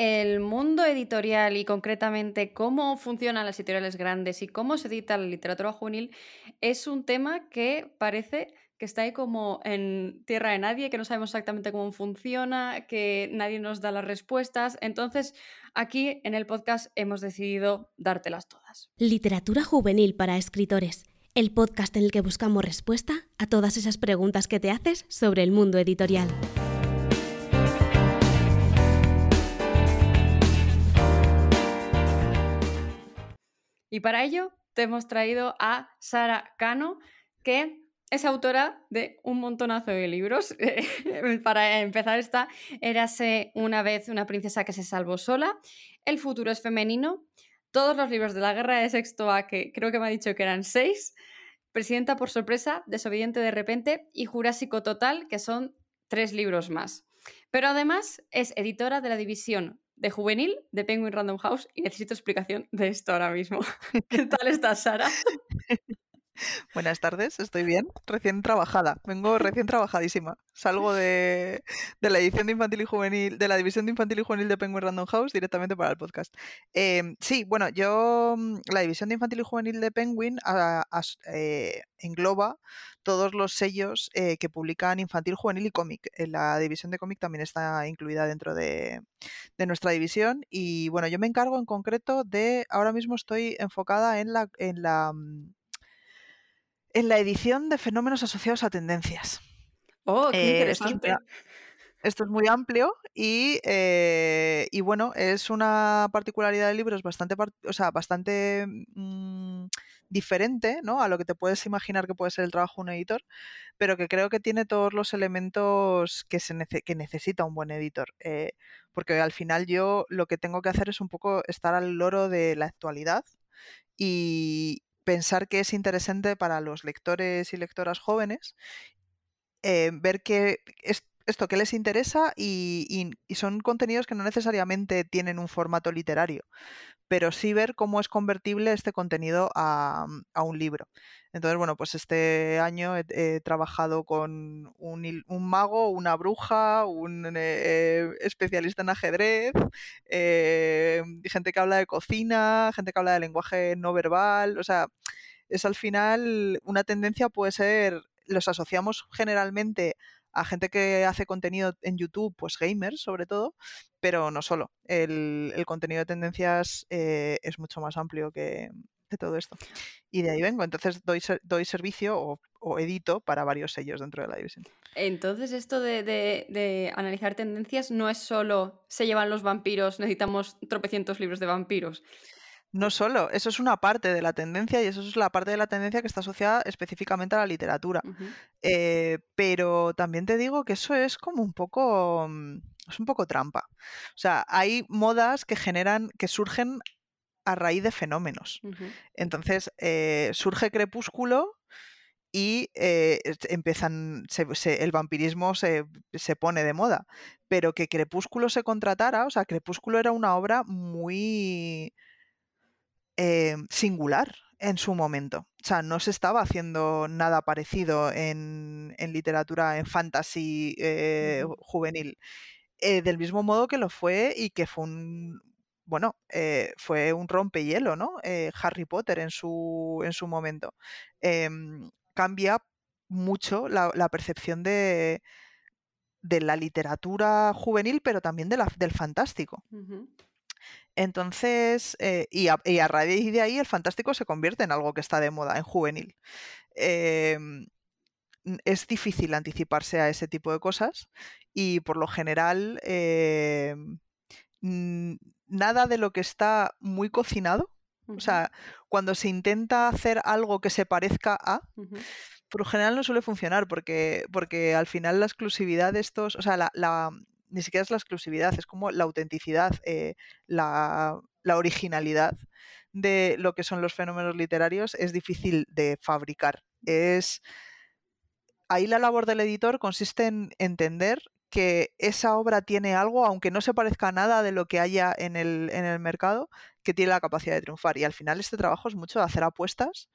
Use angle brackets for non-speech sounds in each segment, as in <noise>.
el mundo editorial y concretamente cómo funcionan las editoriales grandes y cómo se edita la literatura juvenil es un tema que parece que está ahí como en tierra de nadie, que no sabemos exactamente cómo funciona, que nadie nos da las respuestas. Entonces, aquí en el podcast hemos decidido dártelas todas. Literatura juvenil para escritores, el podcast en el que buscamos respuesta a todas esas preguntas que te haces sobre el mundo editorial. Y para ello te hemos traído a Sara Cano, que es autora de un montonazo de libros. <laughs> Para empezar, esta Érase una vez una princesa que se salvó sola. El futuro es femenino. Todos los libros de la guerra de sexto A, que creo que me ha dicho que eran seis. Presidenta por sorpresa, Desobediente de repente y Jurásico Total, que son tres libros más. Pero además es editora de la división de juvenil de Penguin Random House y necesito explicación de esto ahora mismo. <laughs> ¿Qué tal estás, Sara? <laughs> Buenas tardes, estoy bien, recién trabajada, vengo recién trabajadísima. Salgo de, la edición de infantil y juvenil, de la división de infantil y juvenil de Penguin Random House directamente para el podcast. Em, sí, bueno, yo mm, la división de infantil y juvenil de Penguin eh, engloba todos los sellos eh, que publican infantil, juvenil y cómic. La división de cómic también está incluida dentro de, de, nuestra división. Y bueno, yo me encargo en concreto de, ahora mismo estoy enfocada en la, en la mm, en la edición de fenómenos asociados a tendencias. Oh, qué eh, interesante. Esto, es muy amplio y, eh, y, bueno, es una particularidad del libro, es bastante, o sea, bastante mm, diferente ¿no? a lo que te puedes imaginar que puede ser el trabajo de un editor, pero que creo que tiene todos los elementos que, se que necesita un buen editor. Eh, porque al final yo lo que tengo que hacer es un poco estar al loro de la actualidad y, pensar que es interesante para los lectores y lectoras jóvenes eh, ver que esto que les interesa y, son contenidos que no necesariamente tienen un formato literario, pero sí ver cómo es convertible este contenido a, un libro. Entonces, bueno, pues este año he, trabajado con un, mago, una bruja, un eh, especialista en ajedrez, eh, gente que habla de cocina, gente que habla de lenguaje no verbal, o sea, es al final una tendencia puede ser, los asociamos generalmente a gente que hace contenido en YouTube, pues gamers sobre todo, pero no solo. El, contenido de tendencias eh, es mucho más amplio que, todo esto. Y de ahí vengo, entonces doy, doy servicio o, edito para varios sellos dentro de la división. Entonces esto de, de, analizar tendencias no es solo se llevan los vampiros, necesitamos tropecientos libros de vampiros. No solo, eso es una parte de la tendencia y eso es la parte de la tendencia que está asociada específicamente a la literatura. Eh, pero también te digo que eso es como un poco, mm, es un poco trampa. O sea, hay modas que generan, que surgen a raíz de fenómenos. Entonces, eh, surge Crepúsculo y eh, empiezan, el vampirismo se, se, pone de moda. Pero que Crepúsculo se contratara, o sea, Crepúsculo era una obra muy eh, singular en su momento. O sea, no se estaba haciendo nada parecido en, literatura, en fantasy eh, juvenil. Eh, del mismo modo que lo fue y que fue un, bueno, fue un rompehielo, ¿no? Harry Potter en su, en su momento. Em, cambia mucho la, percepción de, de, la literatura juvenil, pero también de la, del fantástico. Entonces, eh, y, a, raíz de ahí el fantástico se convierte en algo que está de moda, en juvenil. Em, es difícil anticiparse a ese tipo de cosas y por lo general em, nada de lo que está muy cocinado, o sea, cuando se intenta hacer algo que se parezca a, por lo general no suele funcionar porque, porque al final la exclusividad de estos, o sea, la, ni siquiera es la exclusividad, es como la autenticidad, eh, la, originalidad de lo que son los fenómenos literarios es difícil de fabricar. Es ahí la labor del editor consiste en entender que esa obra tiene algo, aunque no se parezca a nada de lo que haya en el, en el mercado, que tiene la capacidad de triunfar. Y al final este trabajo es mucho de hacer apuestas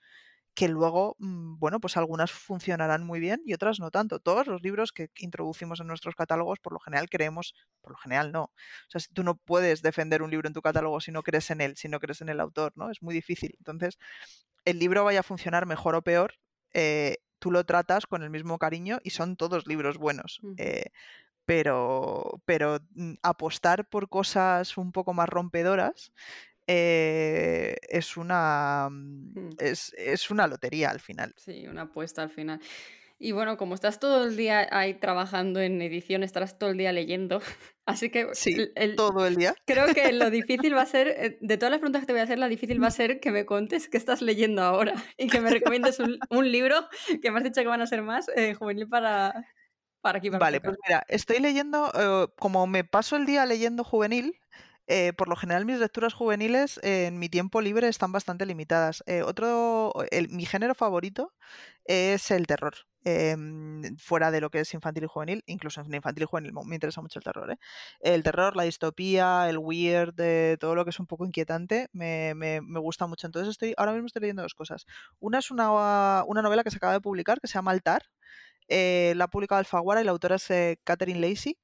que luego, mm, bueno, pues algunas funcionarán muy bien y otras no tanto. Todos los libros que introducimos en nuestros catálogos, por lo general creemos, por lo general no. O sea, tú no puedes defender un libro en tu catálogo si no crees en él, si no crees en el autor, ¿no? Es muy difícil. Entonces, el libro vaya a funcionar mejor o peor, eh, tú lo tratas con el mismo cariño y son todos libros buenos. Eh, pero, pero mm, apostar por cosas un poco más rompedoras eh, es, una, mm, mm. es, es, una lotería al final. Sí, una apuesta al final. Y bueno, como estás todo el día ahí trabajando en edición, estarás todo el día leyendo. <laughs> Así que. Sí, todo el día. Creo que lo difícil va a ser, <laughs> eh, de todas las preguntas que te voy a hacer, la difícil va a ser que me contes qué estás leyendo ahora <laughs> y que me recomiendes un, libro que me has dicho que van a ser más eh, juvenil para, para aquí. vale, pues mira, estoy leyendo, como me paso el día leyendo juvenil, eh, por lo general mis lecturas juveniles en mi tiempo libre están bastante limitadas. Eh, otro, mi género favorito es el terror. Em, fuera de lo que es infantil y juvenil, incluso en infantil y juvenil me interesa mucho el terror. ¿eh? El terror, la distopía, el weird, todo lo que es un poco inquietante, me, gusta mucho. Entonces estoy, ahora mismo estoy leyendo dos cosas. Una es una, una novela que se acaba de publicar que se llama Altar. la ha publicado Alfaguara y la autora es Catherine Lacey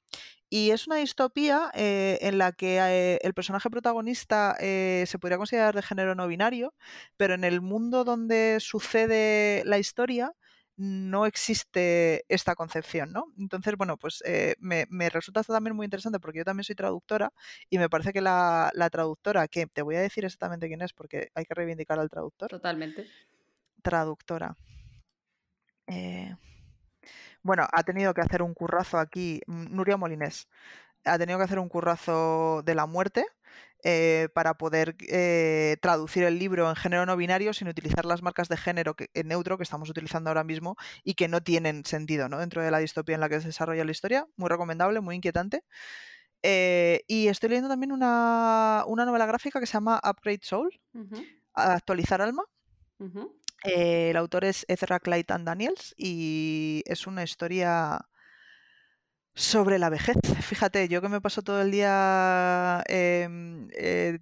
y es una distopía eh, en la que eh, el personaje protagonista eh, se podría considerar de género no binario, pero en el mundo donde sucede la historia no existe esta concepción, ¿no? Entonces, bueno, pues me, resulta también muy interesante porque yo también soy traductora y me parece que la, la, traductora, que te voy a decir exactamente quién es porque hay que reivindicar al traductor. Totalmente. Traductora. Eh, bueno, ha tenido que hacer un currazo aquí, mm, Nuria Molinés, ha tenido que hacer un currazo de la muerte eh, para poder eh, traducir el libro en género no binario sin utilizar las marcas de género que, neutro que estamos utilizando ahora mismo y que no tienen sentido ¿no? dentro de la distopía en la que se desarrolla la historia. Muy recomendable, muy inquietante. Eh, y estoy leyendo también una, novela gráfica que se llama Upgrade Soul, Actualizar Alma. Eh, el autor es Ezra Clayton Daniels y es una historia sobre la vejez. Fíjate, yo que me paso todo el día em, eh,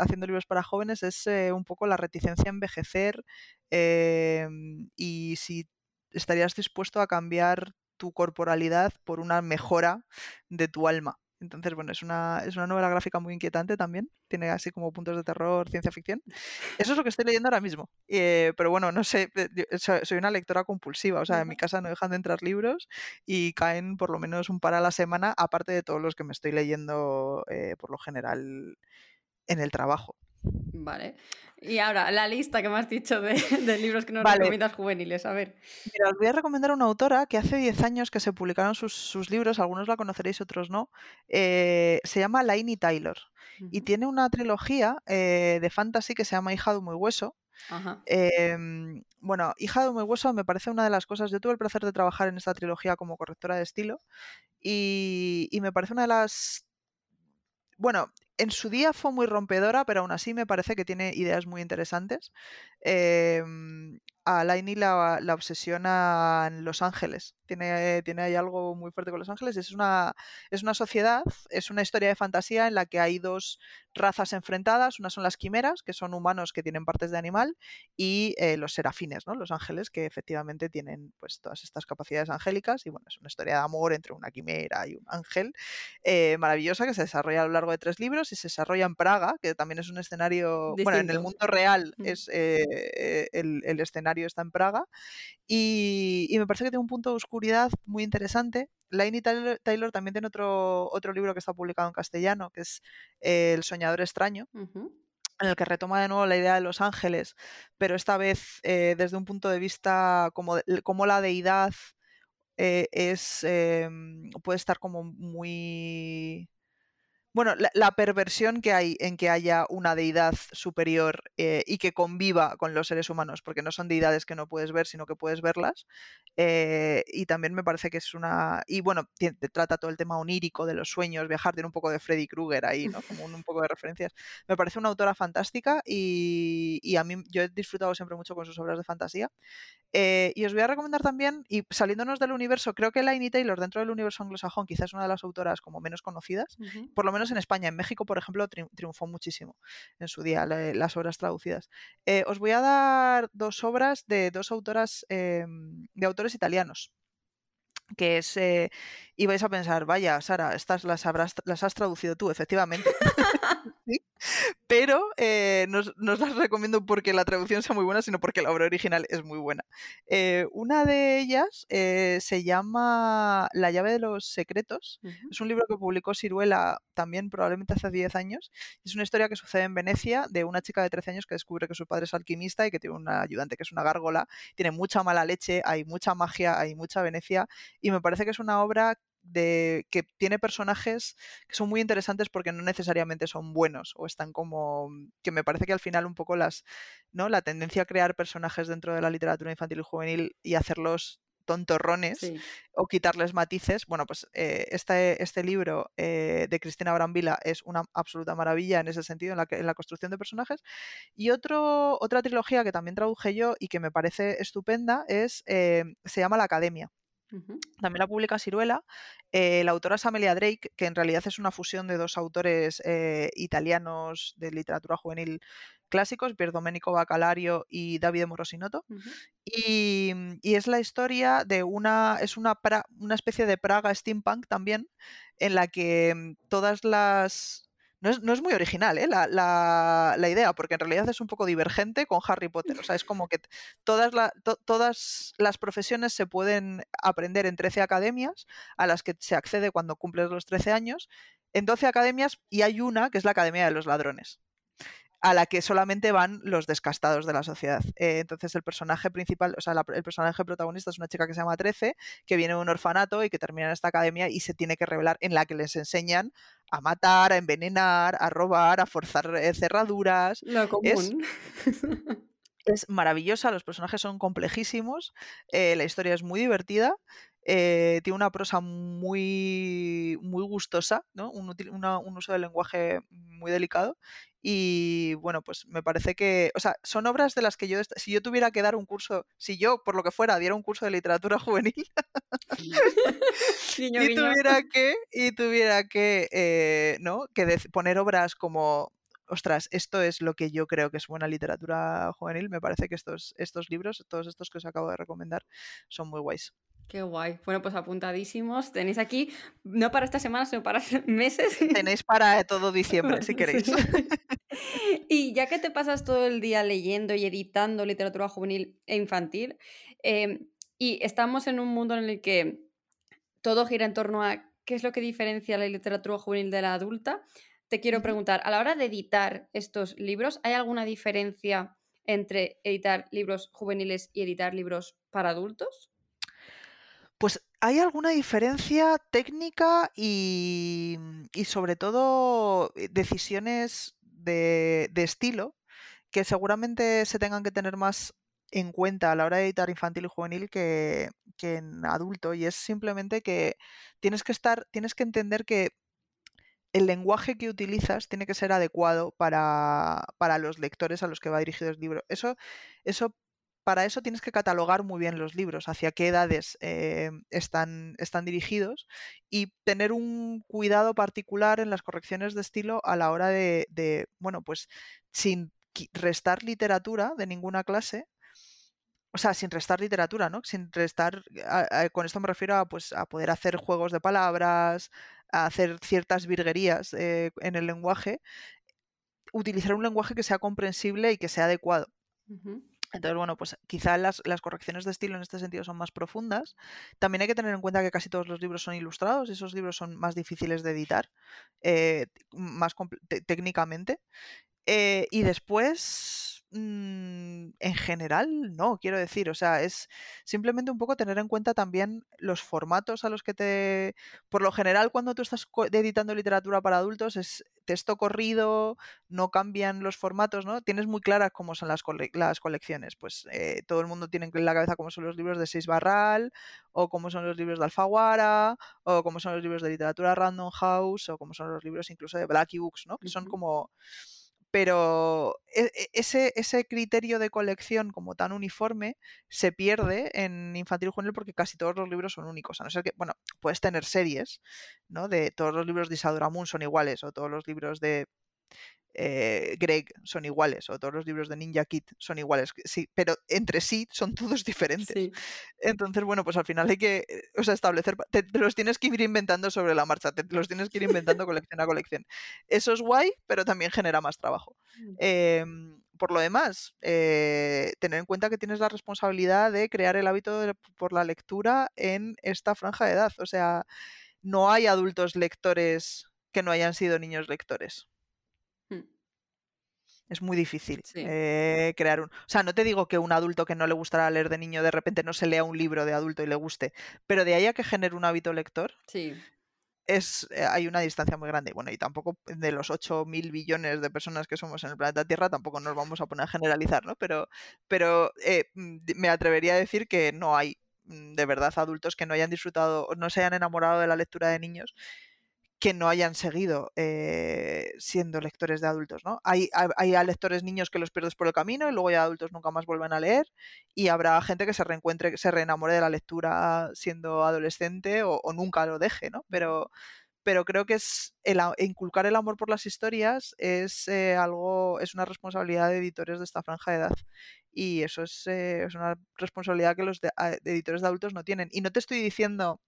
haciendo libros para jóvenes es eh, un poco la reticencia a envejecer em, y si estarías dispuesto a cambiar tu corporalidad por una mejora de tu alma. Entonces, bueno, es una, es una novela gráfica muy inquietante también. Tiene así como puntos de terror, ciencia ficción. Eso es lo que estoy leyendo ahora mismo. Eh, pero bueno, no sé, eh, soy una lectora compulsiva. O sea, en mi casa no dejan de entrar libros y caen por lo menos un par a la semana, aparte de todos los que me estoy leyendo eh, por lo general en el trabajo. Vale. Y ahora, la lista que me has dicho de, <laughs> libros que nos recomiendas juveniles, a ver. Mira, os voy a recomendar una autora que hace 10 años que se publicaron sus, libros, algunos la conoceréis, otros no. Eh, se llama Lainey Taylor y tiene una trilogía eh, de fantasy que se llama Hija de muy hueso. Em, bueno, Hija de muy hueso me parece una de las cosas. Yo tuve el placer de trabajar en esta trilogía como correctora de estilo y, y me parece una de las bueno, en su día fue muy rompedora, pero aún así me parece que tiene ideas muy interesantes. Em, a Lainey la, la obsesiona en Los Ángeles. Tiene, tiene ahí algo muy fuerte con Los Ángeles. Es una, es una sociedad, es una historia de fantasía en la que hay dos razas enfrentadas. Una son las quimeras, que son humanos que tienen partes de animal, y eh, los serafines, ¿no? los ángeles, que efectivamente tienen pues, todas estas capacidades angélicas. Y bueno, es una historia de amor entre una quimera y un ángel eh, maravillosa que se desarrolla a lo largo de tres libros y se desarrolla en Praga, que también es un escenario, bueno, en el mundo real mm. es eh, el, el escenario está en Praga. Y, y, me parece que tiene un punto de oscuridad muy interesante. Lainey Taylor, Taylor, también tiene otro, otro libro que está publicado en castellano, que es El soñador extraño. en el que retoma de nuevo la idea de los ángeles, pero esta vez eh, desde un punto de vista como, como la deidad eh, es em, puede estar como muy bueno, la, perversión que hay en que haya una deidad superior eh, y que conviva con los seres humanos, porque no son deidades que no puedes ver, sino que puedes verlas. Eh, y también me parece que es una. Y bueno, trata todo el tema onírico de los sueños, viajar, tiene un poco de Freddy Krueger ahí, ¿no? Como un, poco de referencias. Me parece una autora fantástica y, y, a mí yo he disfrutado siempre mucho con sus obras de fantasía. Eh, y os voy a recomendar también, y saliéndonos del universo, creo que Lainey Taylor, dentro del universo anglosajón, quizás es una de las autoras como menos conocidas, por lo menos en España. En México, por ejemplo, triunfó muchísimo en su día las obras traducidas. Eh, os voy a dar dos obras de dos autoras, em, de autores italianos que es, eh, y vais a pensar, vaya, Sara, estas las, habrás, las has traducido tú, efectivamente. <laughs> Pero eh, no, os las recomiendo porque la traducción sea muy buena, sino porque la obra original es muy buena. Eh, una de ellas se llama La llave de los secretos. Es un libro que publicó Ciruela también probablemente hace 10 años. Es una historia que sucede en Venecia de una chica de 13 años que descubre que su padre es alquimista y que tiene una ayudante que es una gárgola. Tiene mucha mala leche, hay mucha magia, hay mucha Venecia y me parece que es una obra de que tiene personajes que son muy interesantes porque no necesariamente son buenos o están como que me parece que al final un poco las no la tendencia a crear personajes dentro de la literatura infantil y juvenil y hacerlos tontorrones o quitarles matices. Bueno, pues eh, este, este libro eh, de Cristina Brambila es una absoluta maravilla en ese sentido, en la, en la construcción de personajes. Y otro, otra trilogía que también traduje yo y que me parece estupenda es, eh, se llama La Academia. También la publica Ciruela. Eh, la autora es Amelia Drake, que en realidad es una fusión de dos autores eh, italianos de literatura juvenil clásicos, Pier Domenico Bacalario y Davide Morosinotto. y, y, es la historia de una, es una, una especie de Praga steampunk también, en la que mm, todas las no es, muy original ¿eh? la, idea, porque en realidad es un poco divergente con Harry Potter. O sea, es como que todas, todas las profesiones se pueden aprender en 13 academias a las que se accede cuando cumples los 13 años, en 12 academias y hay una que es la Academia de los Ladrones a la que solamente van los descastados de la sociedad. Eh, entonces el personaje principal, o sea, el personaje protagonista es una chica que se llama Trece, que viene de un orfanato y que termina en esta academia y se tiene que revelar en la que les enseñan a matar, a envenenar, a robar, a forzar eh, cerraduras. Lo común. <laughs> Es, maravillosa, los personajes son complejísimos, eh, la historia es muy divertida eh, tiene una prosa muy, muy gustosa, ¿no? un, uso del lenguaje muy delicado. Y bueno, pues me parece que, o sea, son obras de las que yo, si yo tuviera que dar un curso, si yo, por lo que fuera, diera un curso de literatura <laughs> juvenil, <laughs> y tuviera que, y tuviera que, eh, ¿no? Que poner obras como ostras, esto es lo que yo creo que es buena literatura juvenil. Me parece que estos, estos libros, todos estos que os acabo de recomendar, son muy guays. Qué guay. Bueno, pues apuntadísimos. Tenéis aquí, no para esta semana, sino para <laughs> meses. Tenéis para todo diciembre, si <laughs> queréis. <laughs> y ya que te pasas todo el día leyendo y editando literatura juvenil e infantil, em, y estamos en un mundo en el que todo gira en torno a qué es lo que diferencia la literatura juvenil de la adulta, te quiero preguntar, a la hora de editar estos libros, ¿hay alguna diferencia entre editar libros juveniles y editar libros para adultos? Pues hay alguna diferencia técnica y, sobre todo eh, decisiones de, estilo que seguramente se tengan que tener más en cuenta a la hora de editar infantil y juvenil que, que, en adulto. Y es simplemente que tienes que estar, tienes que entender que el lenguaje que utilizas tiene que ser adecuado para, para los lectores a los que va dirigido el libro. Eso, eso para eso tienes que catalogar muy bien los libros, hacia qué edades eh, están, están dirigidos y tener un cuidado particular en las correcciones de estilo a la hora de, bueno, pues sin restar literatura de ninguna clase, o sea, sin restar literatura, ¿no? Sin restar, con esto me refiero a, pues, a poder hacer juegos de palabras, a hacer ciertas virguerías eh, en el lenguaje, utilizar un lenguaje que sea comprensible y que sea adecuado. Entonces, bueno, pues quizá las, correcciones de estilo en este sentido son más profundas. También hay que tener en cuenta que casi todos los libros son ilustrados y esos libros son más difíciles de editar, eh, más técnicamente. Eh, y después, mm, en general, no, quiero decir, o sea, es simplemente un poco tener en cuenta también los formatos a los que te... Por lo general, cuando tú estás editando literatura para adultos, es texto corrido, no cambian los formatos, ¿no? Tienes muy claras cómo son las, las colecciones. Pues eh, todo el mundo tiene en la cabeza cómo son los libros de Seis Barral, o cómo son los libros de Alfaguara, o cómo son los libros de literatura Random House, o cómo son los libros incluso de Blacky Books, ¿no? Que son como pero e, e, ese, ese criterio de colección como tan uniforme se pierde en infantil juvenil porque casi todos los libros son únicos. A no ser que, bueno, puedes tener series, ¿no? De todos los libros de Isadora Moon son iguales, o todos los libros de eh, Greg son iguales o todos los libros de Ninja Kid son iguales, sí, pero entre sí son todos <laughs> diferentes. Entonces, bueno, pues al final hay que eh, o sea, establecer, te, los tienes que ir inventando sobre la marcha, te, los tienes que ir inventando <laughs> colección a colección. Eso es guay, pero también genera más trabajo. Mm. Em, por lo demás, eh, tener en cuenta que tienes la responsabilidad de crear el hábito por la lectura en esta franja de edad. O sea, no hay adultos lectores que no hayan sido niños lectores es muy difícil eh, crear un... O sea, no te digo que un adulto que no le gustará leer de niño de repente no se lea un libro de adulto y le guste, pero de ahí a que genere un hábito lector, sí. es, eh, hay una distancia muy grande. Bueno, y tampoco de los 8 mil billones de personas que somos en el planeta Tierra, tampoco nos vamos a poner a generalizar, ¿no? Pero, pero eh, mm, me atrevería a decir que no hay mm, de verdad adultos que no hayan disfrutado, no se hayan enamorado de la lectura de niños que no hayan seguido eh, siendo lectores de adultos, ¿no? Hay, hay, lectores niños que los pierdes por el camino y luego ya adultos nunca más vuelven a leer y habrá gente que se reencuentre, que se reenamore de la lectura siendo adolescente o, nunca lo deje, ¿no? Pero, pero creo que es inculcar el amor por las historias es eh, algo, es una responsabilidad de editores de esta franja de edad. Y eso es, eh, una responsabilidad que los de, editores de adultos no tienen. Y no te estoy diciendo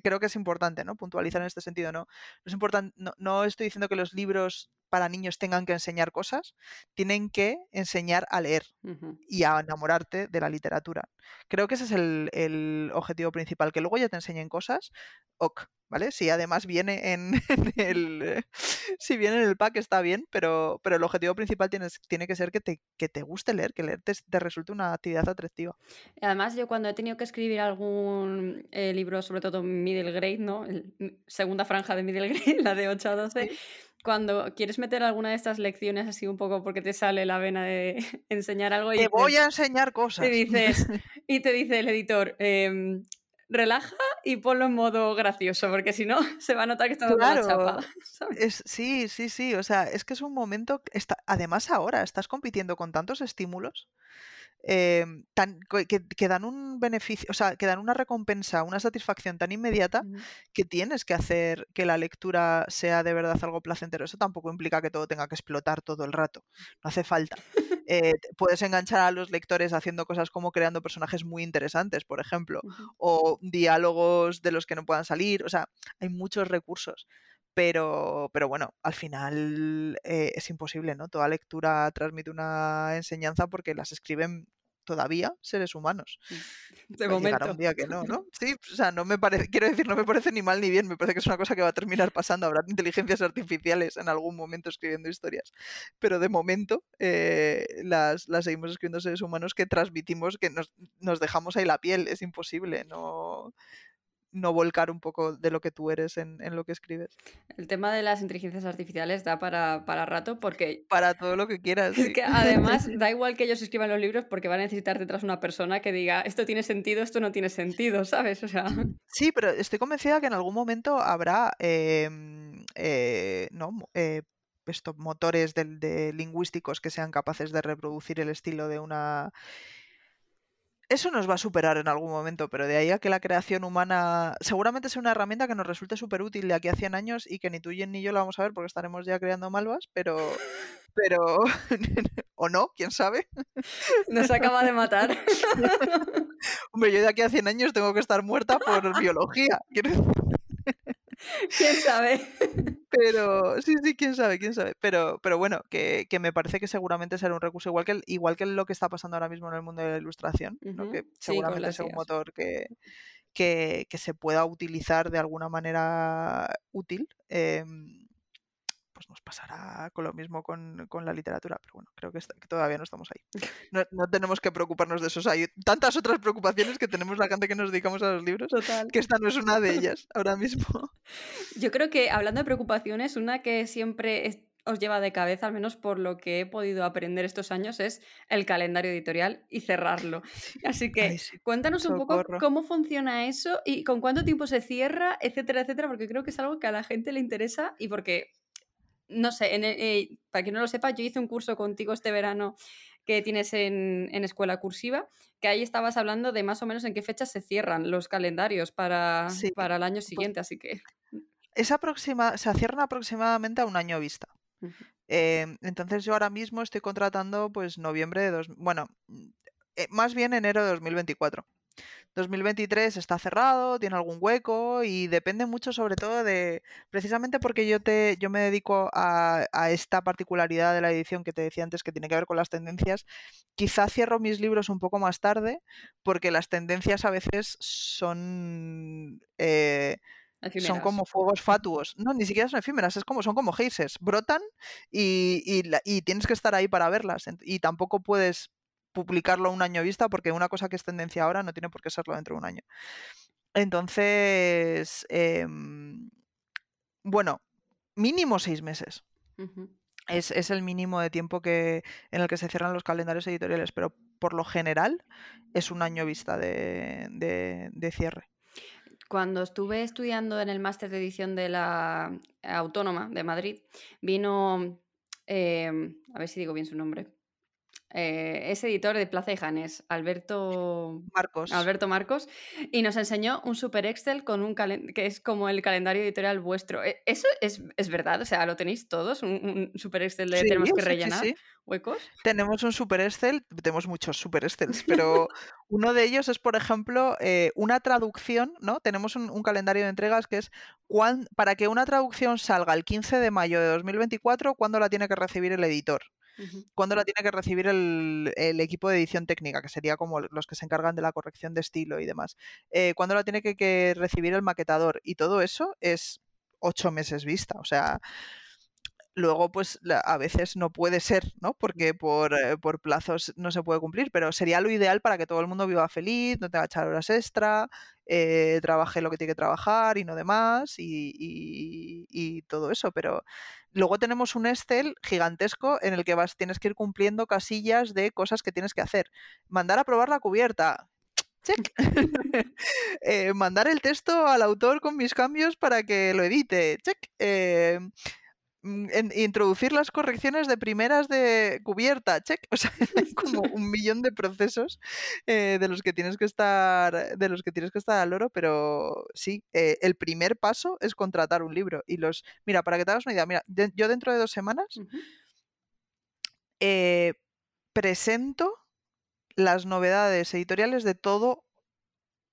creo que es importante, ¿no? Puntualizar en este sentido, ¿no? No, es importante, no, estoy diciendo que los libros para niños tengan que enseñar cosas, tienen que enseñar a leer y a enamorarte de la literatura. Creo que ese es el, el, objetivo principal, que luego ya te enseñen cosas, ok, ¿vale? Si además viene <laughs> en, el si viene en el pack está bien, pero, pero el objetivo principal tiene, tiene que ser que te, que te guste leer, que leer te, resulte una actividad atractiva. Además, yo cuando he tenido que escribir algún eh, libro, sobre todo middle grade, ¿no? segunda franja de middle <laughs> grade, la de 8 a 12, cuando quieres meter alguna de estas lecciones así un poco porque te sale la vena de <laughs> enseñar algo y te voy a enseñar cosas. dices, <laughs> y te dice el editor, em, relaja y ponlo en modo gracioso, porque si no <laughs> se va a notar que está la chapa. Es, sí, sí, sí. O sea, es que es un momento. Está, además, ahora estás compitiendo con tantos estímulos Em, tan, que, dan un beneficio, o sea, que dan una recompensa, una satisfacción tan inmediata que tienes que hacer que la lectura sea de verdad algo placentero. Eso tampoco implica que todo tenga que explotar todo el rato, no hace falta. <laughs> Eh, puedes enganchar a los lectores haciendo cosas como creando personajes muy interesantes, por ejemplo, o diálogos de los que no puedan salir, o sea, hay muchos recursos pero, pero bueno, al final eh, es imposible, ¿no? Toda lectura transmite una enseñanza porque las escriben todavía seres humanos. De momento. un día que no, ¿no? Sí, o sea, no me parece, quiero decir, no me parece ni mal ni bien, me parece que es una cosa que va a terminar pasando. Habrá inteligencias artificiales en algún momento escribiendo historias, pero de momento eh, las, las, seguimos escribiendo seres humanos que transmitimos, que nos, nos dejamos ahí la piel, es imposible, no no volcar un poco de lo que tú eres en, lo que escribes. El tema de las inteligencias artificiales da para, para rato porque... <laughs> Para todo lo que quieras. Es que además da igual que ellos escriban los libros porque van a necesitar detrás una persona que diga esto tiene sentido, esto no tiene sentido, ¿sabes? O sea... <laughs> Sí, pero estoy convencida que en algún momento habrá... Em, eh, no, eh, estos motores de, lingüísticos que sean capaces de reproducir el estilo de una eso nos va a superar en algún momento, pero de ahí a que la creación humana seguramente sea una herramienta que nos resulte súper útil de aquí a 100 años y que ni tú ni yo la vamos a ver porque estaremos ya creando malvas, pero... pero <laughs> o no, quién sabe. Nos acaba de matar. <laughs> Hombre, yo de aquí a 100 años tengo que estar muerta por biología. <laughs> ¿Quién sabe? <laughs> Pero, sí, sí, quién sabe, quién sabe. Pero, pero bueno, que, me parece que seguramente será un recurso igual que, igual que lo que está pasando ahora mismo en el mundo de la ilustración, que seguramente sea un motor que, que, se pueda utilizar de alguna manera útil. Em, pues nos pasará con lo mismo con, la literatura, pero bueno, creo que, todavía no estamos ahí. No, tenemos que preocuparnos de eso. hay tantas otras preocupaciones que tenemos la gente que nos dedicamos a los libros, que esta no es una de <laughs> ellas ahora mismo. Yo creo que hablando de preocupaciones, una que siempre os lleva de cabeza, al menos por lo que he podido aprender estos años, es el calendario editorial y cerrarlo. Así que cuéntanos un poco cómo funciona eso y con cuánto tiempo se cierra, etcétera, etcétera, porque creo que es algo que a la gente le interesa y porque no sé, eh, para quien no lo sepa, yo hice un curso contigo este verano que tienes en, Escuela Cursiva, que ahí estabas hablando de más o menos en qué fechas se cierran los calendarios para, para el año pues siguiente, así que... Esa aproxima, se cierran aproximadamente a un año vista. Em, entonces yo ahora mismo estoy contratando pues noviembre de dos, bueno, eh, más bien enero de 2024. 2023 está cerrado, tiene algún hueco y depende mucho sobre todo de, precisamente porque yo, te, yo me dedico a, esta particularidad de la edición que te decía antes que tiene que ver con las tendencias, quizá cierro mis libros un poco más tarde porque las tendencias a veces son... Eh, son como fuegos fatuos. No, ni siquiera son efímeras, es como, son como geysers. Brotan y, y, tienes que estar ahí para verlas. Y tampoco puedes publicarlo un año vista porque una cosa que es tendencia ahora no tiene por qué serlo dentro de un año. Entonces, em, bueno, mínimo seis meses. es, el mínimo de tiempo que, en el que se cierran los calendarios editoriales, pero por lo general es un año vista de, cierre. Cuando estuve estudiando en el máster de edición de la Autónoma de Madrid, vino, em, a ver si digo bien su nombre, eh, es editor de Plaza y Janes, Alberto Marcos. Alberto Marcos, y nos enseñó un super Excel con un que es como el calendario editorial vuestro. E, ¿Eso es, verdad? O sea, ¿lo tenéis todos? ¿Un, super Excel de tenemos que rellenar huecos? Tenemos un super Excel, tenemos muchos super Excels, <laughs> pero uno de ellos es, por ejemplo, eh, una traducción, ¿no? Tenemos un, calendario de entregas que es para que una traducción salga el 15 de mayo de 2024, ¿cuándo la tiene que recibir el editor? Cuando la tiene que recibir el, equipo de edición técnica, que sería como los que se encargan de la corrección de estilo y demás. Eh, cuando la tiene que, recibir el maquetador. Y todo eso es ocho meses vista. O sea, luego pues a veces no puede ser, ¿no? Porque por, eh, por, plazos no se puede cumplir, pero sería lo ideal para que todo el mundo viva feliz, no tenga que echar horas extra, eh, trabaje lo que tiene que trabajar y no demás y, y, todo eso, pero luego tenemos un Excel gigantesco en el que vas, tienes que ir cumpliendo casillas de cosas que tienes que hacer. Mandar a probar la cubierta, check. <laughs> <laughs> Eh, mandar el texto al autor con mis cambios para que lo edite, check. Eh, Mm, introducir las correcciones de primeras de cubierta, check. <laughs> O sea, <laughs> hay como un millón de procesos eh, de los que tienes que estar, de los que tienes que estar al oro, pero sí, eh, el primer paso es contratar un libro. Y los, mira, para que te hagas una idea, mira, yo dentro de dos semanas eh, presento las novedades editoriales de todo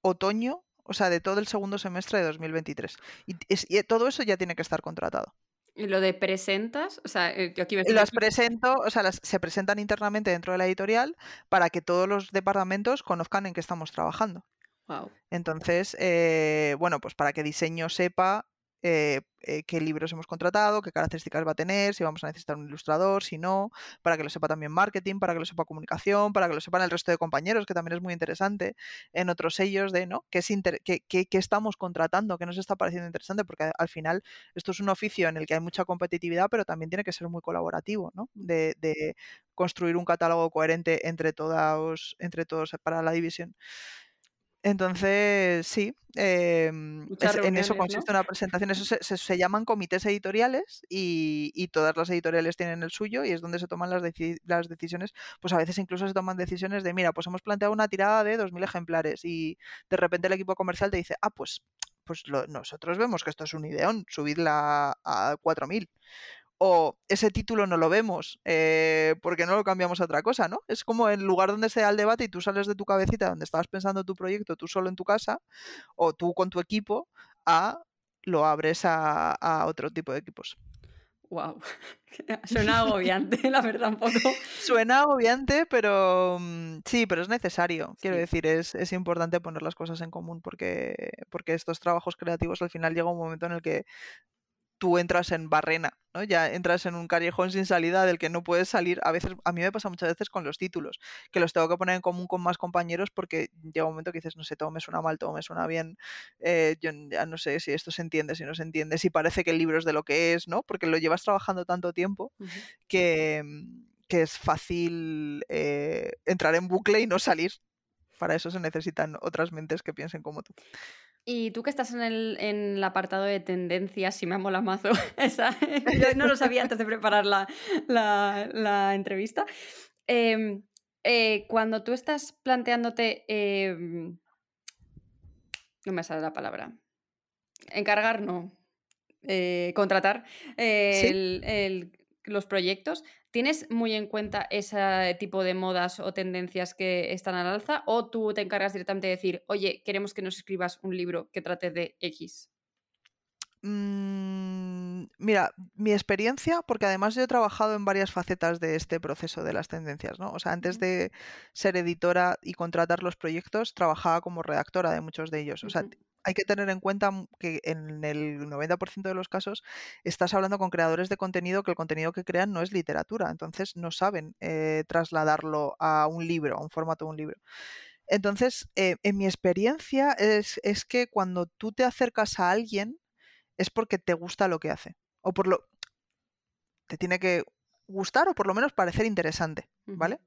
otoño, o sea, de todo el segundo semestre de 2023. y todo eso ya tiene que estar contratado. ¿Y lo de presentas? O sea, eh, yo aquí Las presento, o sea, las, se presentan internamente dentro de la editorial para que todos los departamentos conozcan en qué estamos trabajando. Wow. Entonces, eh, bueno, pues para que diseño sepa eh, eh, qué libros hemos contratado, qué características va a tener, si vamos a necesitar un ilustrador, si no, para que lo sepa también marketing, para que lo sepa comunicación, para que lo sepan el resto de compañeros, que también es muy interesante, en otros sellos de, ¿no? ¿Qué, es estamos contratando? ¿Qué nos está pareciendo interesante? Porque al final esto es un oficio en el que hay mucha competitividad, pero también tiene que ser muy colaborativo, ¿no? De, de construir un catálogo coherente entre todos, entre todos para la división. Entonces, sí, em, en eso consiste una presentación. Eso se, llaman comités editoriales y, todas las editoriales tienen el suyo y es donde se toman las, las, decisiones. Pues a veces incluso se toman decisiones de, mira, pues hemos planteado una tirada de 2.000 ejemplares y de repente el equipo comercial te dice, ah, pues, pues nosotros vemos que esto es un ideón, subidla a 4.000 o ese título no lo vemos, eh, porque no lo cambiamos a otra cosa, ¿no? Es como el lugar donde se da el debate y tú sales de tu cabecita donde estabas pensando tu proyecto, tú solo en tu casa, o tú con tu equipo, a lo abres a, otro tipo de equipos. Wow, <laughs> suena agobiante, <laughs> la verdad, un poco. <laughs> Suena agobiante, pero mm, sí, pero es necesario. Quiero decir, es, es, importante poner las cosas en común porque, porque estos trabajos creativos al final llega un momento en el que tú entras en barrena, ¿no? Ya entras en un callejón sin salida del que no puedes salir. A veces, a mí me pasa muchas veces con los títulos, que los tengo que poner en común con más compañeros porque llega un momento que dices, no sé, todo me suena mal, todo me suena bien, eh, yo ya no sé si esto se entiende, si no se entiende, si parece que el libro es de lo que es, ¿no? Porque lo llevas trabajando tanto tiempo que, que, es fácil eh, entrar en bucle y no salir. Para eso se necesitan otras mentes que piensen como tú. Y tú que estás en el, apartado de tendencias, y me mola mazo, <laughs> esa, <laughs> yo no lo sabía antes de preparar la, entrevista. Em, eh, cuando tú estás planteándote, em, no me sale la palabra, encargar, no, eh, contratar los proyectos, ¿tienes muy en cuenta ese tipo de modas o tendencias que están al alza? ¿O tú te encargas directamente de decir, oye, queremos que nos escribas un libro que trate de X? Mm, mira, mi experiencia, porque además yo he trabajado en varias facetas de este proceso de las tendencias, ¿no? O sea, antes de ser editora y contratar los proyectos, trabajaba como redactora de muchos de ellos. O sea, hay que tener en cuenta que en el 90% de los casos estás hablando con creadores de contenido que el contenido que crean no es literatura, entonces no saben eh, trasladarlo a un libro, a un formato de un libro. Entonces, eh, en mi experiencia es, es, que cuando tú te acercas a alguien es porque te gusta lo que hace, o por lo... te tiene que gustar o por lo menos parecer interesante, ¿vale?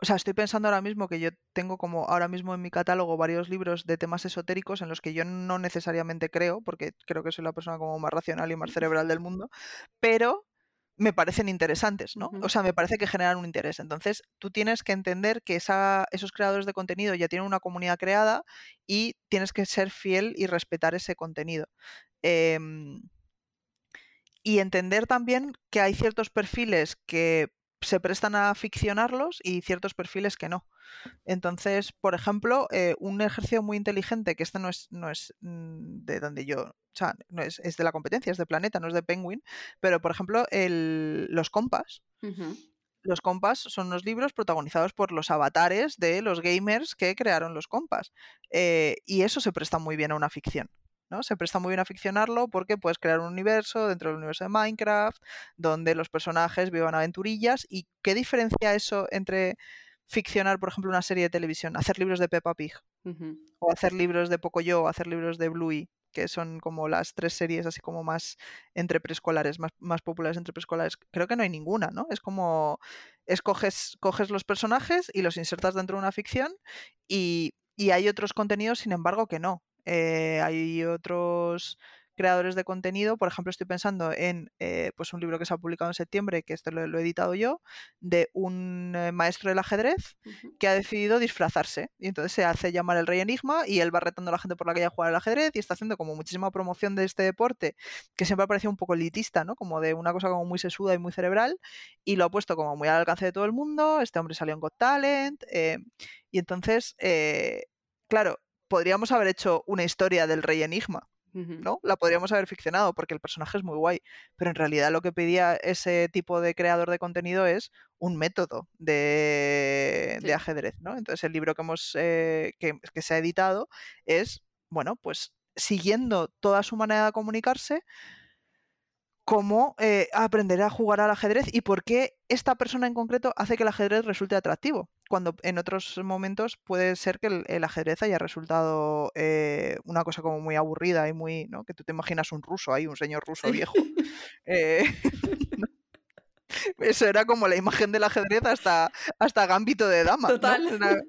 O sea, estoy pensando ahora mismo que yo tengo como ahora mismo en mi catálogo varios libros de temas esotéricos en los que yo no necesariamente creo, porque creo que soy la persona como más racional y más cerebral del mundo, pero me parecen interesantes, ¿no? O sea, me parece que generan un interés. Entonces, tú tienes que entender que esa, esos creadores de contenido ya tienen una comunidad creada y tienes que ser fiel y respetar ese contenido. Em, y entender también que hay ciertos perfiles que se prestan a ficcionarlos y ciertos perfiles que no. Entonces, por ejemplo, eh, un ejercicio muy inteligente, que este no es, no es mm, de donde yo, o sea, no es, de la competencia, es de Planeta, no es de Penguin, pero por ejemplo, los compas. Los compas son unos libros protagonizados por los avatares de los gamers que crearon los compas. Eh, y eso se presta muy bien a una ficción. Se presta muy bien a ficcionarlo porque puedes crear un universo dentro del universo de Minecraft, donde los personajes vivan aventurillas. ¿Y qué diferencia eso entre ficcionar, por ejemplo, una serie de televisión, hacer libros de Peppa Pig, o hacer libros de Pocoyo, o hacer libros de Bluey, que son como las tres series así como más entre preescolares, más, más populares entre preescolares. Creo que no hay ninguna, ¿no? Es como escoges coges los personajes y los insertas dentro de una ficción y, y hay otros contenidos, sin embargo, que no. Eh, hay otros creadores de contenido, por ejemplo, estoy pensando en eh, pues un libro que se ha publicado en septiembre, que esto lo, he editado yo, de un eh, maestro del ajedrez que ha decidido disfrazarse. Y entonces se hace llamar el rey enigma y él va retando a la gente por la calle a jugar al ajedrez y está haciendo como muchísima promoción de este deporte, que siempre ha parecido un poco elitista, ¿no? Como de una cosa como muy sesuda y muy cerebral, y lo ha puesto como muy al alcance de todo el mundo. Este hombre salió en Got Talent. y entonces, claro, podríamos haber hecho una historia del rey enigma, ¿no? La podríamos haber ficcionado porque el personaje es muy guay, pero en realidad lo que pedía ese tipo de creador de contenido es un método de, ajedrez, ¿no? Entonces el libro que hemos eh, que, que se ha editado es, bueno, pues siguiendo toda su manera de comunicarse, cómo eh, aprender a jugar al ajedrez y por qué esta persona en concreto hace que el ajedrez resulte atractivo, cuando en otros momentos puede ser que el, ajedrez haya resultado eh, una cosa como muy aburrida y muy, ¿no? Que tú te imaginas un ruso ahí, un señor <laughs> ruso viejo. Eh, <laughs> eso era como la imagen del ajedrez hasta, hasta Gambito de Dama. Total.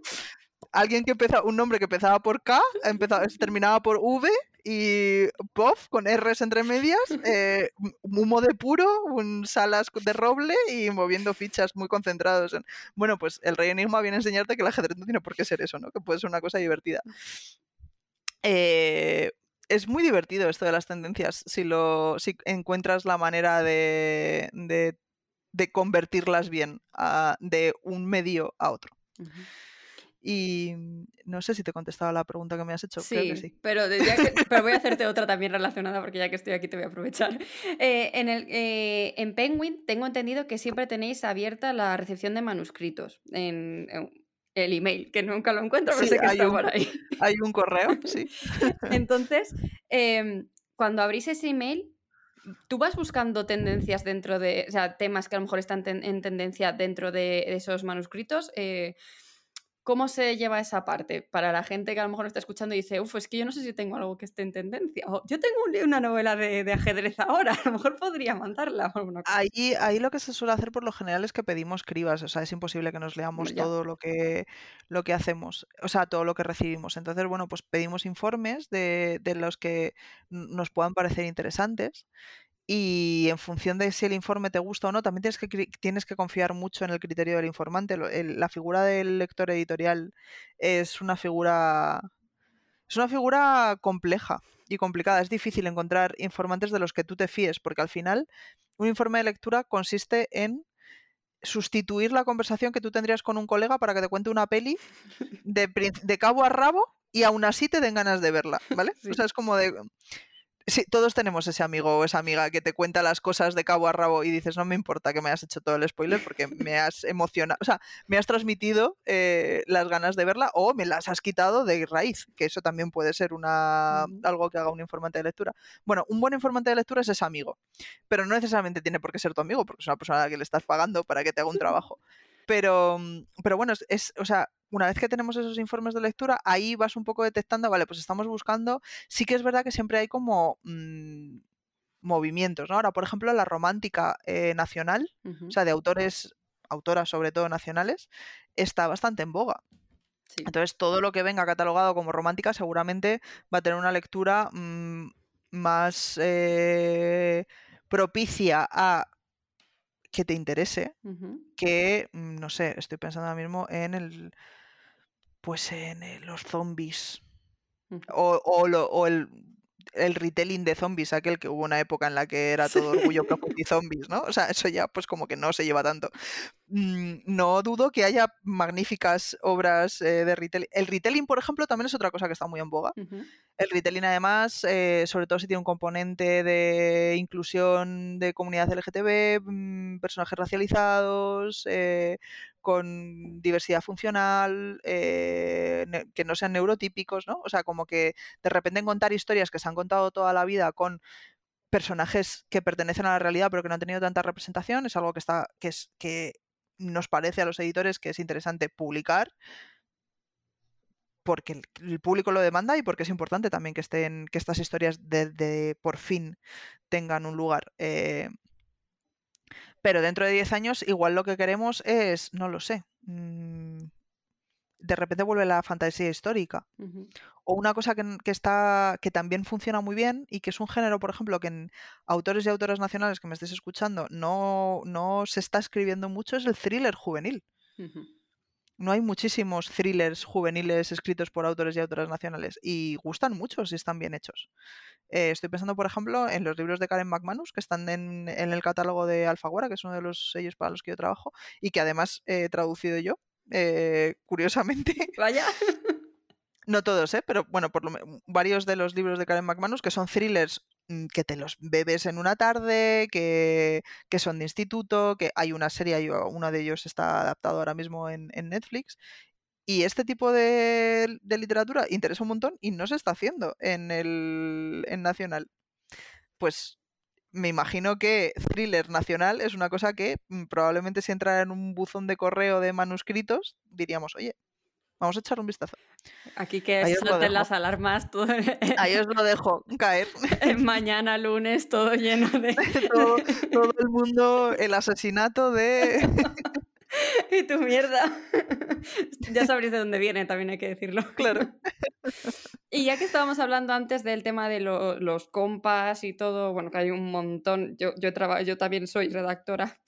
alguien que empezaba, un nombre que empezaba por K, empezaba, terminaba por V y puff con R's entre medias, eh, humo de puro, un salas de roble y moviendo fichas muy concentrados. En... Bueno, pues el rey enigma viene a enseñarte que el ajedrez no tiene por qué ser eso, ¿no? Que puede ser una cosa divertida. Eh, es muy divertido esto de las tendencias si, lo, si encuentras la manera de, de, convertirlas bien de un medio a otro. Y mm, no sé si te he contestado la pregunta que me has hecho. Sí, sí. Pero, pero, voy a hacerte otra <laughs> también relacionada porque ya que estoy aquí te voy a aprovechar. <laughs> Eh, en, el, eh, en Penguin tengo entendido que siempre tenéis abierta la recepción de manuscritos en, el email, que nunca lo encuentro, pero sé que está por ahí. <laughs> Hay un correo, sí. Entonces, em, cuando abrís ese email, tú vas buscando tendencias dentro de, o sea, temas que a lo mejor están en tendencia dentro de, esos manuscritos. Eh, ¿Cómo se lleva esa parte? Para la gente que a lo mejor está escuchando y dice, uff, es que yo no sé si tengo algo que esté en tendencia. O yo tengo una novela de, ajedrez ahora, <laughs> a lo mejor podría mandarla. Ahí, ahí lo que se suele hacer por lo general es que pedimos cribas, o sea, es imposible que nos leamos todo lo que, lo que hacemos, o sea, todo lo que recibimos. Entonces, bueno, pues pedimos informes de, de los que nos puedan parecer interesantes y en función de si el informe te gusta o no, también tienes que, tienes que confiar mucho en el criterio del informante. la figura del lector editorial es una figura. Es una figura compleja y complicada. Es difícil encontrar informantes de los que tú te fíes, porque al final un informe de lectura consiste en sustituir la conversación que tú tendrías con un colega para que te cuente una peli <laughs> de, de cabo a rabo y aún así te den ganas de verla, ¿vale? O sea, es como de Sí, todos tenemos ese amigo o esa amiga que te cuenta las cosas de cabo a rabo y dices, no me importa que me hayas hecho todo el spoiler porque me has emocionado, o sea, me has transmitido eh, las ganas de verla o me las has quitado de raíz, que eso también puede ser una, algo que haga un informante de lectura. Bueno, un buen informante de lectura es ese amigo, pero no necesariamente tiene por qué ser tu amigo porque es una persona a la que le estás pagando para que te haga un trabajo. Pero, mm, pero bueno, es, o sea, una vez que tenemos esos informes de lectura, ahí vas un poco detectando, vale, pues estamos buscando, sí que es verdad que siempre hay como mm, movimientos, ¿no? Ahora, por ejemplo, la romántica eh, nacional, o sea, de autores, autoras sobre todo nacionales, está bastante en boga. Entonces, todo lo que venga catalogado como romántica seguramente va a tener una lectura mm, más eh, propicia a que te interese, que, mm, no sé, estoy pensando ahora mismo en el, pues en los zombies, o, o, el, el retelling de zombies, aquel que hubo una época en la que era todo orgullo propio y <laughs> zombies, ¿no? O sea, eso ya pues como que no se lleva tanto. Mm, no dudo que haya magníficas obras eh, de retelling. El retelling, por ejemplo, también es otra cosa que está muy en boga. El retelling, además, eh, sobre todo si tiene un componente de inclusión de comunidad LGTB, mm, personajes racializados, eh, con diversidad funcional, que no sean neurotípicos, ¿no? O sea, como que de repente contar historias que se han contado toda la vida con personajes que pertenecen a la realidad pero que no han tenido tanta representación es algo que está que es que nos parece a los editores que es interesante publicar porque el, público lo demanda y porque es importante también que estén que estas historias de, por fin tengan un lugar eh, pero dentro de 10 años igual lo que queremos es no lo sé mm, de repente vuelve la fantasía histórica. O una cosa que, está, que también funciona muy bien y que es un género, por ejemplo, que en autores y autoras nacionales que me estés escuchando no, no se está escribiendo mucho, es el thriller juvenil. No hay muchísimos thrillers juveniles escritos por autores y autoras nacionales y gustan mucho si están bien hechos. Eh, estoy pensando, por ejemplo, en los libros de Karen McManus, que están en, el catálogo de Alfaguara, que es uno de los sellos para los que yo trabajo, y que además he traducido yo eh, curiosamente. <laughs> Vaya. No todos, ¿eh? pero bueno, por lo varios de los libros de Karen McManus que son thrillers que te los bebes en una tarde, que, son de instituto, que hay una serie, uno de ellos está adaptado ahora mismo en, Netflix. Y este tipo de, literatura interesa un montón y no se está haciendo en el en Nacional. Pues me imagino que thriller nacional es una cosa que mm, probablemente si entra en un buzón de correo de manuscritos, diríamos, oye, vamos a echar un vistazo. Aquí que salten las alarmas. Todo... <laughs> Ahí os lo dejo caer. Mañana lunes todo lleno de... <laughs> todo, todo el mundo, el asesinato de... <laughs> y tu mierda. ya sabréis de dónde viene, también hay que decirlo. Claro. Y ya que estábamos hablando antes del tema de los compas y todo, bueno, que hay un montón, yo, yo, yo también soy redactora,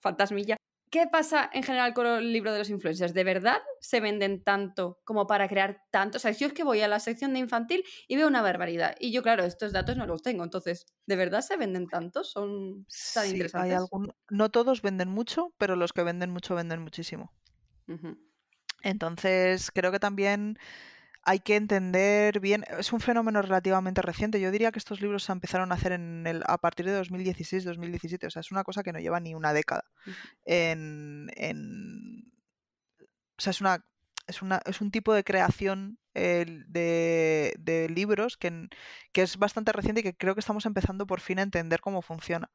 fantasmilla, ¿Qué pasa en general con el libro de los influencers? ¿De verdad se venden tanto como para crear tanto? O sea, yo es que voy a la sección de infantil y veo una barbaridad. Y yo, claro, estos datos no los tengo. Entonces, ¿de verdad se venden tanto? ¿Son tan interesantes? Hay No todos venden mucho, pero los que venden mucho venden muchísimo. Entonces, creo que también hay que entender bien, es un fenómeno relativamente reciente. Yo diría que estos libros se empezaron a hacer en el, a partir de 2016-2017, o sea, es una cosa que no lleva ni una década. en, o sea, es, una, es, una, es un tipo de creación de, de, libros que, que, es bastante reciente y que creo que estamos empezando por fin a entender cómo funciona.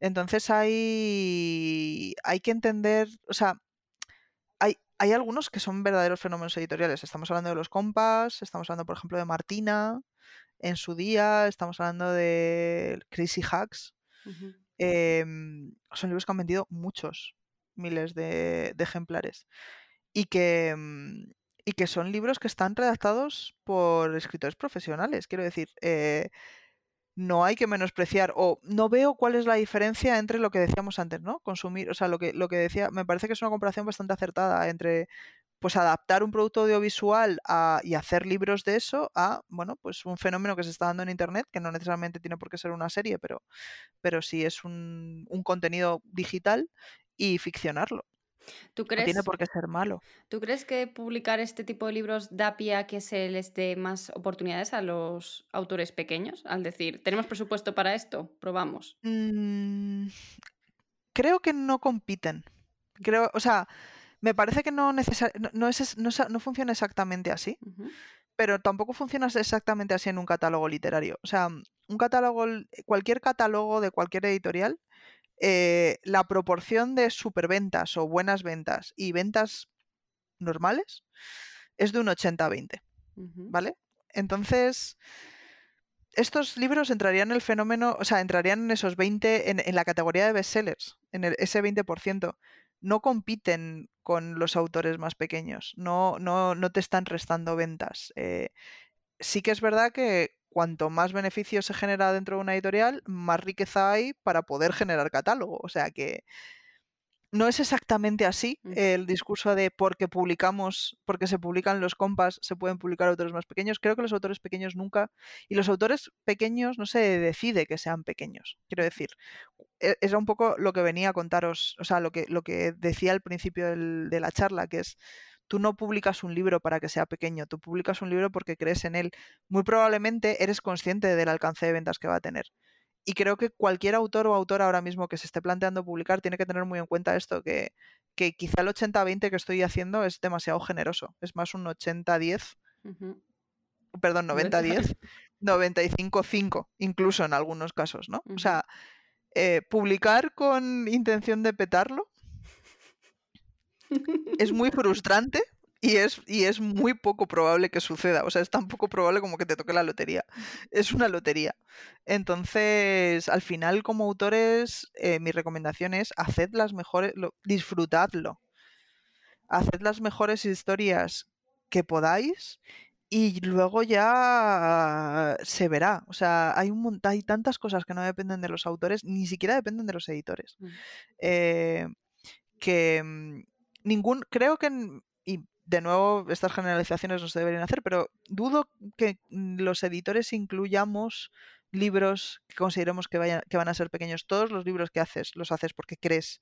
Entonces hay, hay que entender, o sea, hay, algunos que son verdaderos fenómenos editoriales. Estamos hablando de los compas, estamos hablando, por ejemplo, de Martina en su día, estamos hablando de Crazy Hacks. Em, son libros que han vendido muchos miles de, ejemplares y que, mm, y que son libros que están redactados por escritores profesionales. Quiero decir, eh, no hay que menospreciar o no veo cuál es la diferencia entre lo que decíamos antes, ¿no? Consumir, o sea, lo que, lo que decía, me parece que es una comparación bastante acertada entre pues adaptar un producto audiovisual y hacer libros de eso a, bueno, pues un fenómeno que se está dando en Internet, que no necesariamente tiene por qué ser una serie, pero, pero sí es un, un contenido digital y ficcionarlo. ¿Tú crees, no tiene por qué ser malo. ¿Tú crees que publicar este tipo de libros da pie a que se les dé más oportunidades a los autores pequeños? Al decir, ¿tenemos presupuesto para esto? Probamos. Mm, creo que no compiten. Creo, o sea, me parece que no, no, es, no, funciona exactamente así, pero tampoco funciona exactamente así en un catálogo literario. O sea, un catálogo, cualquier catálogo de cualquier editorial eh, la proporción de superventas o buenas ventas y ventas normales es de un 80-20, ¿vale? Entonces, estos libros entrarían en el fenómeno, o sea, entrarían en esos 20, en, la categoría de bestsellers, en ese 20%. No compiten con los autores más pequeños, no, no, no te están restando ventas. Eh, sí que es verdad que cuanto más beneficio se genera dentro de una editorial, más riqueza hay para poder generar catálogo. O sea que no es exactamente así el discurso de porque publicamos, porque se publican los compas, se pueden publicar autores más pequeños. Creo que los autores pequeños nunca, y los autores pequeños no se decide que sean pequeños. Quiero decir, e, era un poco lo que venía a contaros, o sea, lo que, lo que decía al principio de la charla, que es tú no publicas un libro para que sea pequeño, tú publicas un libro porque crees en él. Muy probablemente eres consciente del alcance de ventas que va a tener. Y creo que cualquier autor o autora ahora mismo que se esté planteando publicar tiene que tener muy en cuenta esto, que, quizá el 80-20 que estoy haciendo es demasiado generoso. Es más un 80-10, perdón, 90-10, 95-5, <laughs> incluso en algunos casos, ¿no? O sea, eh, publicar con intención de petarlo es muy frustrante y es, y es muy poco probable que suceda. O sea, es tan poco probable como que te toque la lotería. Es una lotería. Entonces, al final, como autores, eh, mi recomendación es haced las mejores, disfrutadlo. Haced las mejores historias que podáis y luego ya se verá. O sea, hay, un, hay tantas cosas que no dependen de los autores, ni siquiera dependen de los editores. Mm. Eh, que mm, ningún, creo que, y de nuevo, estas generalizaciones no se deberían hacer, pero dudo que los editores incluyamos libros que consideremos que, vayan, que van a ser pequeños. Todos los libros que haces los haces porque crees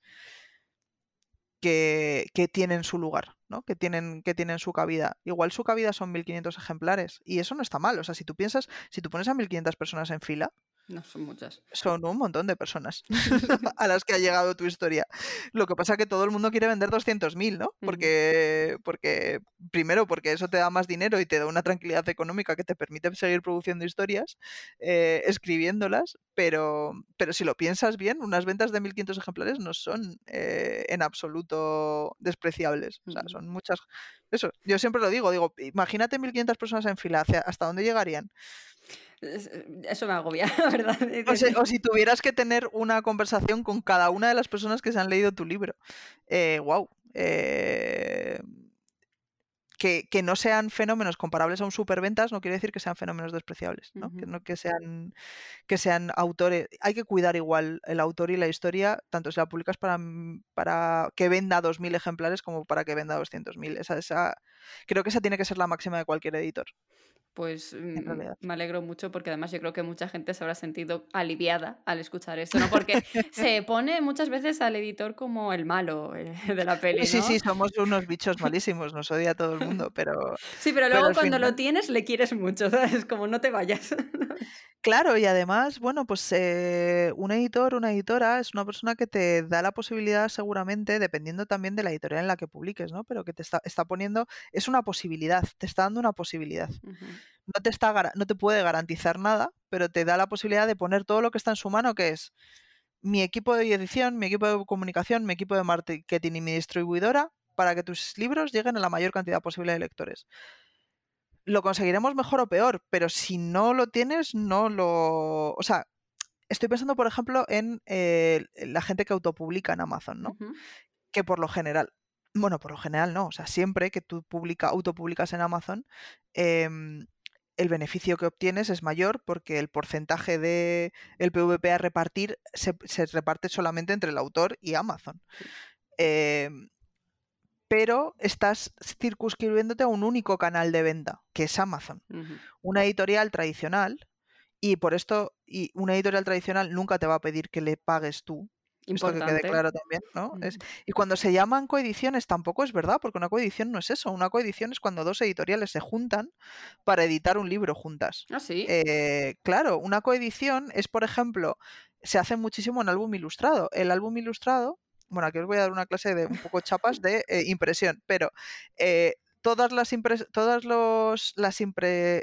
que, que, tienen su lugar, ¿no? que, tienen, que tienen su cabida. Igual su cabida son 1500 ejemplares y eso no está mal. O sea, si tú piensas, si tú pones a 1500 personas en fila, no, son muchas. Son un montón de personas <laughs> <laughs> a las que ha llegado tu historia. Lo que pasa es que todo el mundo quiere vender 200.000, ¿no? Porque, porque, primero, porque eso te da más dinero y te da una tranquilidad económica que te permite seguir produciendo historias, eh, escribiéndolas, pero, pero si lo piensas bien, unas ventas de 1.500 ejemplares no son eh, en absoluto despreciables. O sea, son muchas... Eso, yo siempre lo digo, digo, imagínate 1.500 personas en fila, ¿hasta dónde llegarían? Eh, eso me agobia, <laughs> la verdad. O, si tuvieras que tener una conversación con cada una de las personas que se han leído tu libro. Eh, wow. Eh, que, no sean fenómenos comparables a un superventas no quiere decir que sean fenómenos despreciables, ¿no? que, no que, sean, que sean autores. Hay que cuidar igual el autor y la historia, tanto si la publicas para, para que venda 2.000 ejemplares como para que venda 200.000. Esa, esa, creo que esa tiene que ser la máxima de cualquier editor pues mm, me alegro mucho porque además yo creo que mucha gente se habrá sentido aliviada al escuchar esto, ¿no? Porque <laughs> se pone muchas veces al editor como el malo eh, <laughs> de la peli. ¿no? Sí, sí, somos unos bichos <laughs> malísimos, nos odia todo el mundo, pero... Sí, pero luego cuando lo tienes le quieres mucho, ¿sabes? Como no te vayas. Claro, y además, bueno, pues eh, un editor, una editora es una persona que te da la posibilidad seguramente, dependiendo también de la editorial en la que publiques, ¿no? Pero que te está, está poniendo, es una posibilidad, te está dando una posibilidad no te, está, no te puede garantizar nada, pero te da la posibilidad de poner todo lo que está en su mano, que es mi equipo de edición, mi equipo de comunicación, mi equipo de marketing y mi distribuidora, para que tus libros lleguen a la mayor cantidad posible de lectores. Lo conseguiremos mejor o peor, pero si no lo tienes, no lo... O sea, estoy pensando, por ejemplo, en eh, la gente que autopublica en Amazon, ¿no? Que por lo general, bueno, por lo general no, o sea, siempre que tú publica, autopublicas en Amazon, em, el beneficio que obtienes es mayor porque el porcentaje de el PVP a repartir se, reparte solamente entre el autor y Amazon. Em, pero estás circunscribiéndote a un único canal de venta, que es Amazon. Una editorial tradicional, y por esto, y una editorial tradicional nunca te va a pedir que le pagues tú esto que quede claro también, ¿no? y cuando se llaman coediciones tampoco es verdad, porque una coedición no es eso. Una coedición es cuando dos editoriales se juntan para editar un libro juntas. Ah, sí. Eh, claro, una coedición es, por ejemplo, se hace muchísimo en álbum ilustrado. El álbum ilustrado, bueno, aquí os voy a dar una clase de un poco chapas de eh, impresión, pero eh, todas las todas los, las,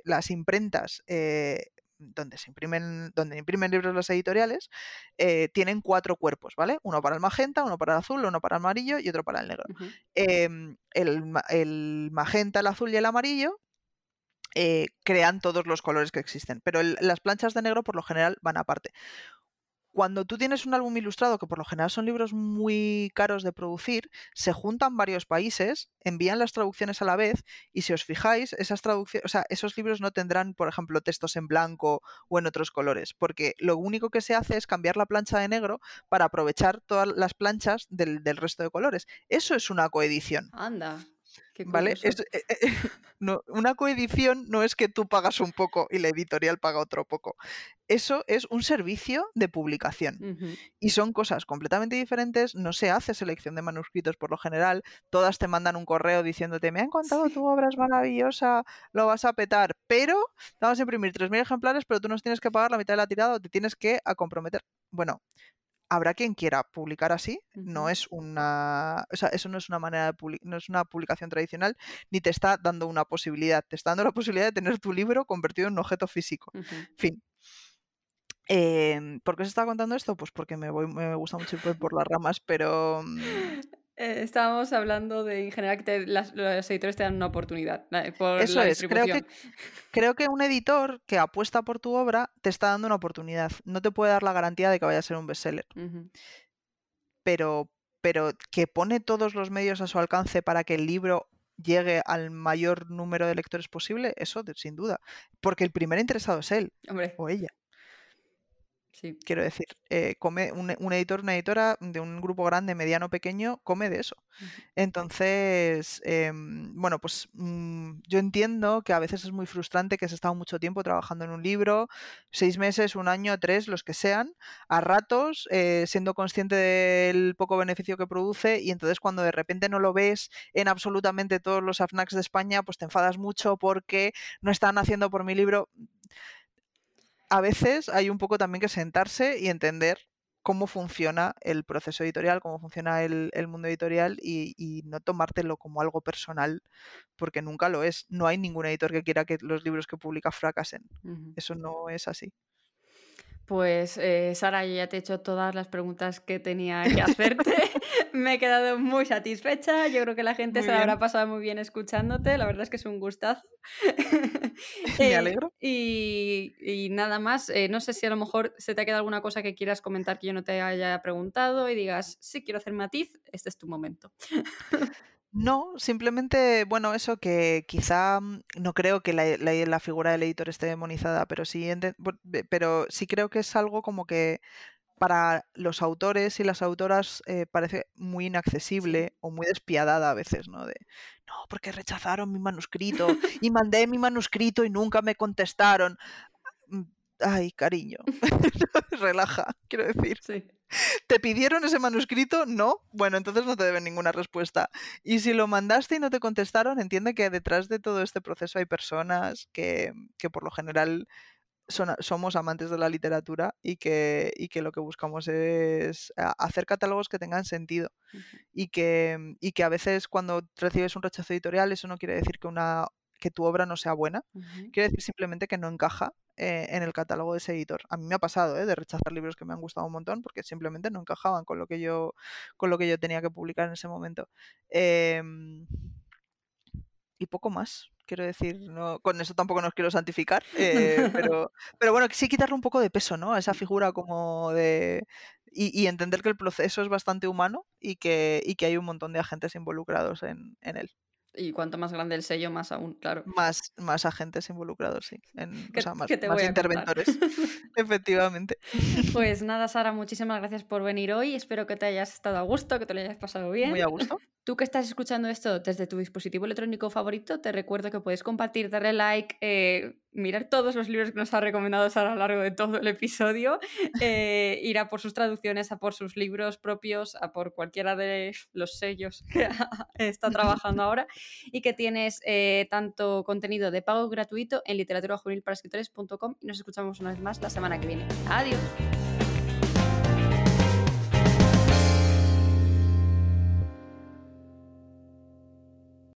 las imprentas donde se imprimen, donde imprimen libros las editoriales, eh, tienen cuatro cuerpos, ¿vale? Uno para el magenta, uno para el azul, uno para el amarillo y otro para el negro. Em, el, magenta, el azul y el amarillo eh, crean todos los colores que existen, pero las planchas de negro por lo general van aparte cuando tú tienes un álbum ilustrado, que por lo general son libros muy caros de producir, se juntan varios países, envían las traducciones a la vez y si os fijáis, esas traducciones, o sea, esos libros no tendrán, por ejemplo, textos en blanco o en otros colores, porque lo único que se hace es cambiar la plancha de negro para aprovechar todas las planchas del, del resto de colores. Eso es una coedición. Anda. ¿Vale? Es, eh, eh, <laughs> no, una coedición no es que tú pagas un poco y la editorial paga otro poco. Eso es un servicio de publicación. Y son cosas completamente diferentes. No se hace selección de manuscritos por lo general. Todas te mandan un correo diciéndote, me han contado tu obra es maravillosa, lo vas a petar. Pero te vamos a imprimir 3.000 ejemplares, pero tú nos tienes que pagar la mitad de la tirada o te tienes que a comprometer. Bueno, habrá quien quiera publicar así, no es una, o sea, eso no es una manera de no es una publicación tradicional, ni te está dando una posibilidad, te está dando la <laughs> posibilidad de tener tu libro convertido en un objeto físico. Fin. Em, ¿Por qué se está contando esto? Pues porque me, voy, me gusta mucho ir por las ramas, pero mm, eh, estábamos hablando de en general que las, los editores te dan una oportunidad. Por Eso es, creo que, creo que un editor que apuesta por tu obra te está dando una oportunidad. No te puede dar la garantía de que vaya a ser un bestseller. pero, pero que pone todos los medios a su alcance para que el libro llegue al mayor número de lectores posible, eso sin duda. Porque el primer interesado es él o ella. Quiero decir, eh, come un, editor, una editora de un grupo grande, mediano, pequeño, come de eso. Entonces, em, bueno, pues mm, yo entiendo que a veces es muy frustrante que has estado mucho tiempo trabajando en un libro, seis meses, un año, tres, los que sean, a ratos, eh, siendo consciente del poco beneficio que produce y entonces cuando de repente no lo ves en absolutamente todos los AFNACs de España, pues te enfadas mucho porque no están haciendo por mi libro a veces hay un poco también que sentarse y entender cómo funciona el proceso editorial, cómo funciona el, mundo editorial y, no tomártelo como algo personal, porque nunca lo es. No hay ningún editor que quiera que los libros que publica fracasen. Eso no es así. Pues eh, Sara, yo ya te he hecho todas las preguntas que tenía que <laughs> hacerte. <laughs> Me he quedado muy satisfecha. Yo creo que la gente se la habrá pasado muy bien escuchándote. La verdad es que es un gustazo. <laughs> Me eh, alegro. y, nada más. Eh, no sé si a lo mejor se te ha quedado alguna cosa que quieras comentar que yo no te haya preguntado y digas, sí, quiero hacer matiz. Este es tu momento. No, simplemente, bueno, eso que quizá mm, no creo que la, la, figura del editor esté demonizada, pero sí, pero sí creo que es algo como que para los autores y las autoras eh, parece muy inaccesible o muy despiadada a veces, ¿no? De, no, porque rechazaron mi manuscrito y mandé mi manuscrito y nunca me contestaron. Ay, cariño, <laughs> <laughs> relaja, quiero decir. Sí. ¿Te pidieron ese manuscrito? No. Bueno, entonces no te deben ninguna respuesta. Y si lo mandaste y no te contestaron, entiende que detrás de todo este proceso hay personas que, por lo general somos amantes de la literatura y que, que lo que buscamos es hacer catálogos que tengan sentido. y, que, y que a veces cuando recibes un rechazo editorial, eso no quiere decir que una que tu obra no sea buena. Quiere decir simplemente que no encaja eh, en el catálogo de ese editor. A mí me ha pasado ¿eh? de rechazar libros que me han gustado un montón porque simplemente no encajaban con lo que yo, con lo que yo tenía que publicar en ese momento. Em, y poco más. Quiero decir, no, con eso tampoco nos quiero santificar, eh, <laughs> pero, pero bueno, sí quitarle un poco de peso, ¿no? A esa figura como de... Y, entender que el proceso es bastante humano y que, y que hay un montón de agentes involucrados en, en él. Y cuanto más grande el sello, más aún, claro. Más, más agentes involucrados, sí. o sea, más, más interventores. <laughs> Efectivamente. Pues nada, Sara, muchísimas gracias por venir hoy. Espero que te hayas estado a gusto, que te lo hayas pasado bien. Muy a gusto. Tú que estás escuchando esto desde tu dispositivo electrónico favorito, te recuerdo que puedes compartir, darle like, eh, mirar todos los libros que nos ha recomendado Sara a lo largo de todo el episodio, <laughs> eh, ir a por sus traducciones, a por sus libros propios, a por cualquiera de los sellos que <laughs> está trabajando <laughs> ahora y que tienes eh, tanto contenido de pago gratuito en literatura y nos escuchamos una vez más la semana que viene. Adiós.